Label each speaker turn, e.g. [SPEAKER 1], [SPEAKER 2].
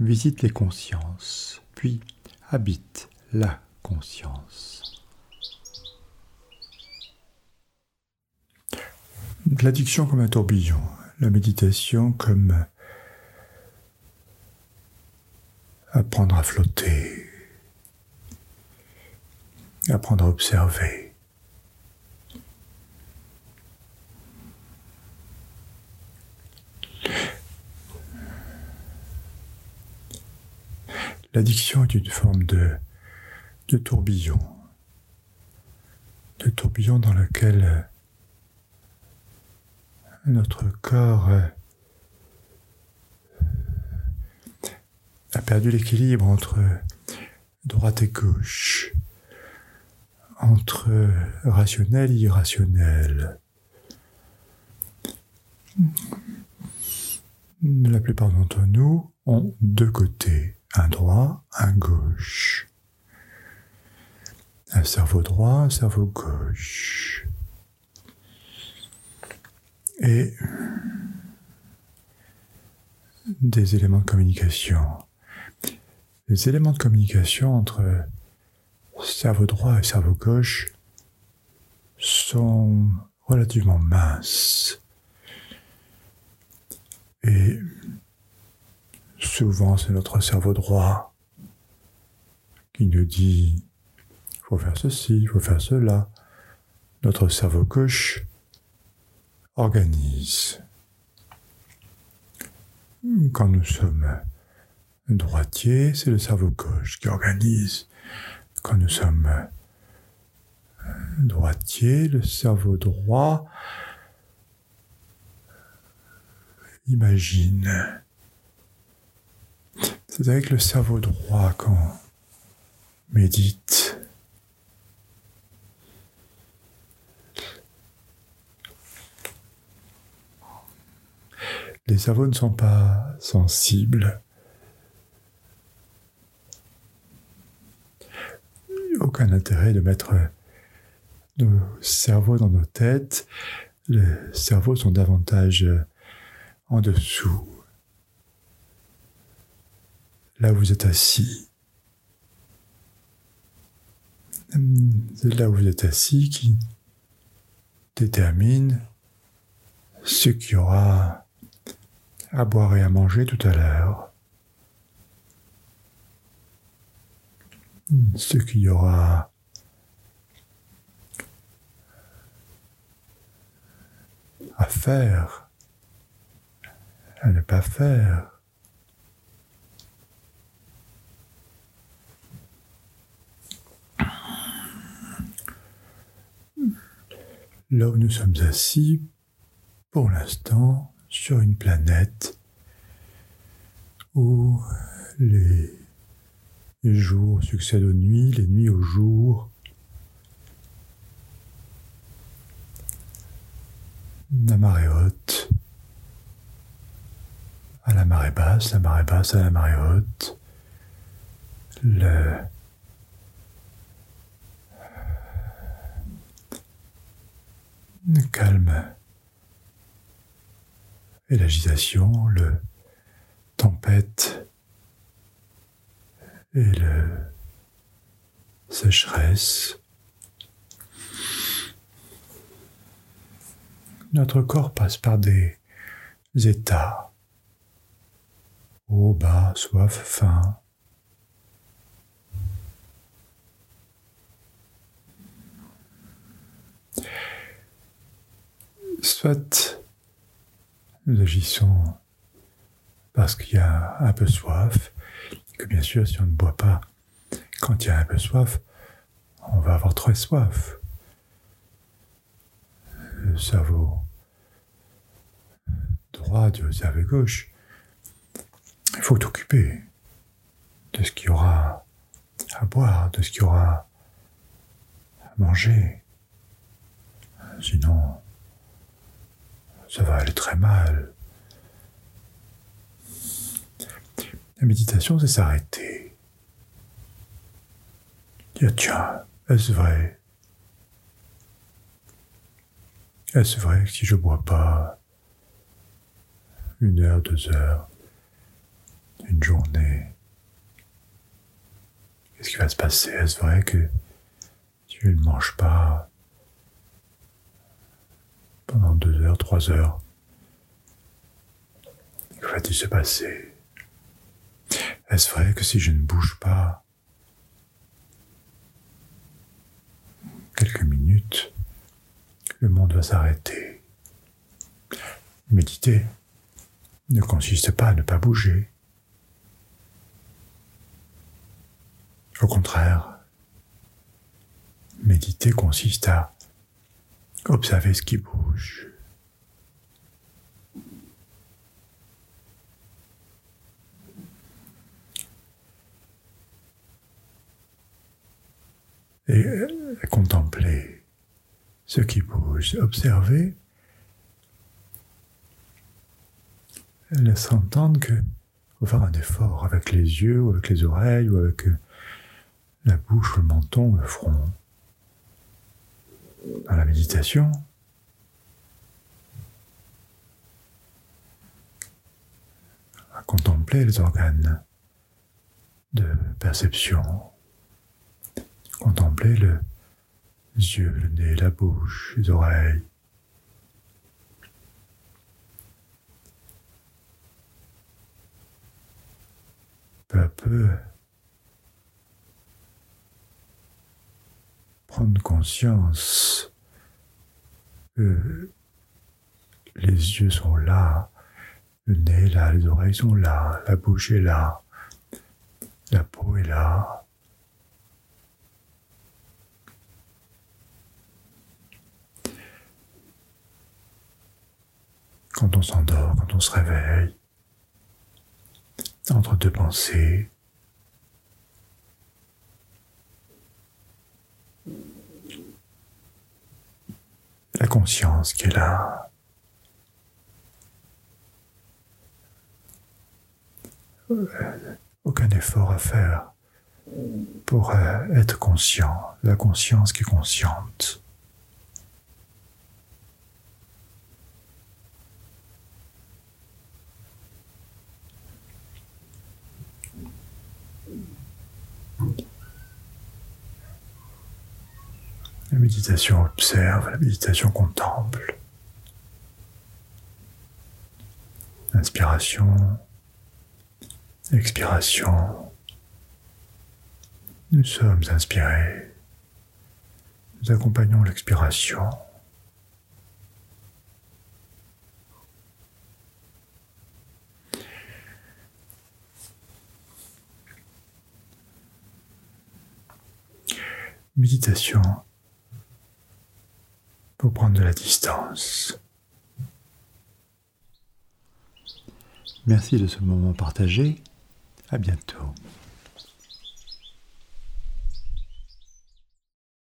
[SPEAKER 1] visite les consciences, puis habite la conscience. L'addiction comme un tourbillon, la méditation comme apprendre à flotter, apprendre à observer. L'addiction est une forme de, de tourbillon, de tourbillon dans lequel notre corps a perdu l'équilibre entre droite et gauche, entre rationnel et irrationnel. La plupart d'entre nous ont deux côtés un droit, un gauche. Un cerveau droit, un cerveau gauche. Et des éléments de communication. Les éléments de communication entre cerveau droit et cerveau gauche sont relativement minces. Et Souvent, c'est notre cerveau droit qui nous dit il faut faire ceci, il faut faire cela. Notre cerveau gauche organise. Quand nous sommes droitiers, c'est le cerveau gauche qui organise. Quand nous sommes droitiers, le cerveau droit imagine. Avec le cerveau droit qu'on médite. Les cerveaux ne sont pas sensibles. Aucun intérêt de mettre nos cerveaux dans nos têtes. Les cerveaux sont davantage en dessous là où vous êtes assis. C'est là où vous êtes assis qui détermine ce qu'il y aura à boire et à manger tout à l'heure. Ce qu'il y aura à faire, à ne pas faire. Là où nous sommes assis, pour l'instant, sur une planète où les, jours succèdent aux nuits, les nuits aux jours. La marée haute à la marée basse, la marée basse à la marée haute. Le, calme et l'agitation, le tempête et le sécheresse. Notre corps passe par des états, haut, bas, soif, faim, soit nous agissons parce qu'il y a un peu soif, que bien sûr si on ne boit pas quand il y a un peu soif, on va avoir très soif. Le cerveau droit du cerveau gauche il faut t'occuper de ce qu'il y aura à boire, de ce qu'il y aura à manger. Sinon, ça va aller très mal. La méditation, c'est s'arrêter. Dire, tiens, est-ce vrai? Est-ce vrai que si je bois pas une heure, deux heures, une journée, qu'est-ce qui va se passer? Est-ce vrai que si je ne mange pas deux heures, trois heures, que va-t-il se passer? Est-ce vrai que si je ne bouge pas quelques minutes, le monde va s'arrêter? Méditer ne consiste pas à ne pas bouger. Au contraire, méditer consiste à observer ce qui bouge. Et contempler ce qui bouge, observer, laisse entendre que faut faire un effort avec les yeux, ou avec les oreilles, ou avec la bouche, le menton, le front. Dans la méditation, à contempler les organes de perception, contempler le, les yeux, le nez, la bouche, les oreilles. Peu à peu, prendre conscience que les yeux sont là, le nez est là, les oreilles sont là, la bouche est là, la peau est là. Quand on s'endort, quand on se réveille, entre deux pensées. La conscience qui est là. Aucun effort à faire pour euh, être conscient, la conscience qui est consciente. Méditation observe, la méditation contemple. Inspiration, expiration. Nous sommes inspirés. Nous accompagnons l'expiration. Méditation pour prendre de la distance. Merci de ce moment partagé. À bientôt.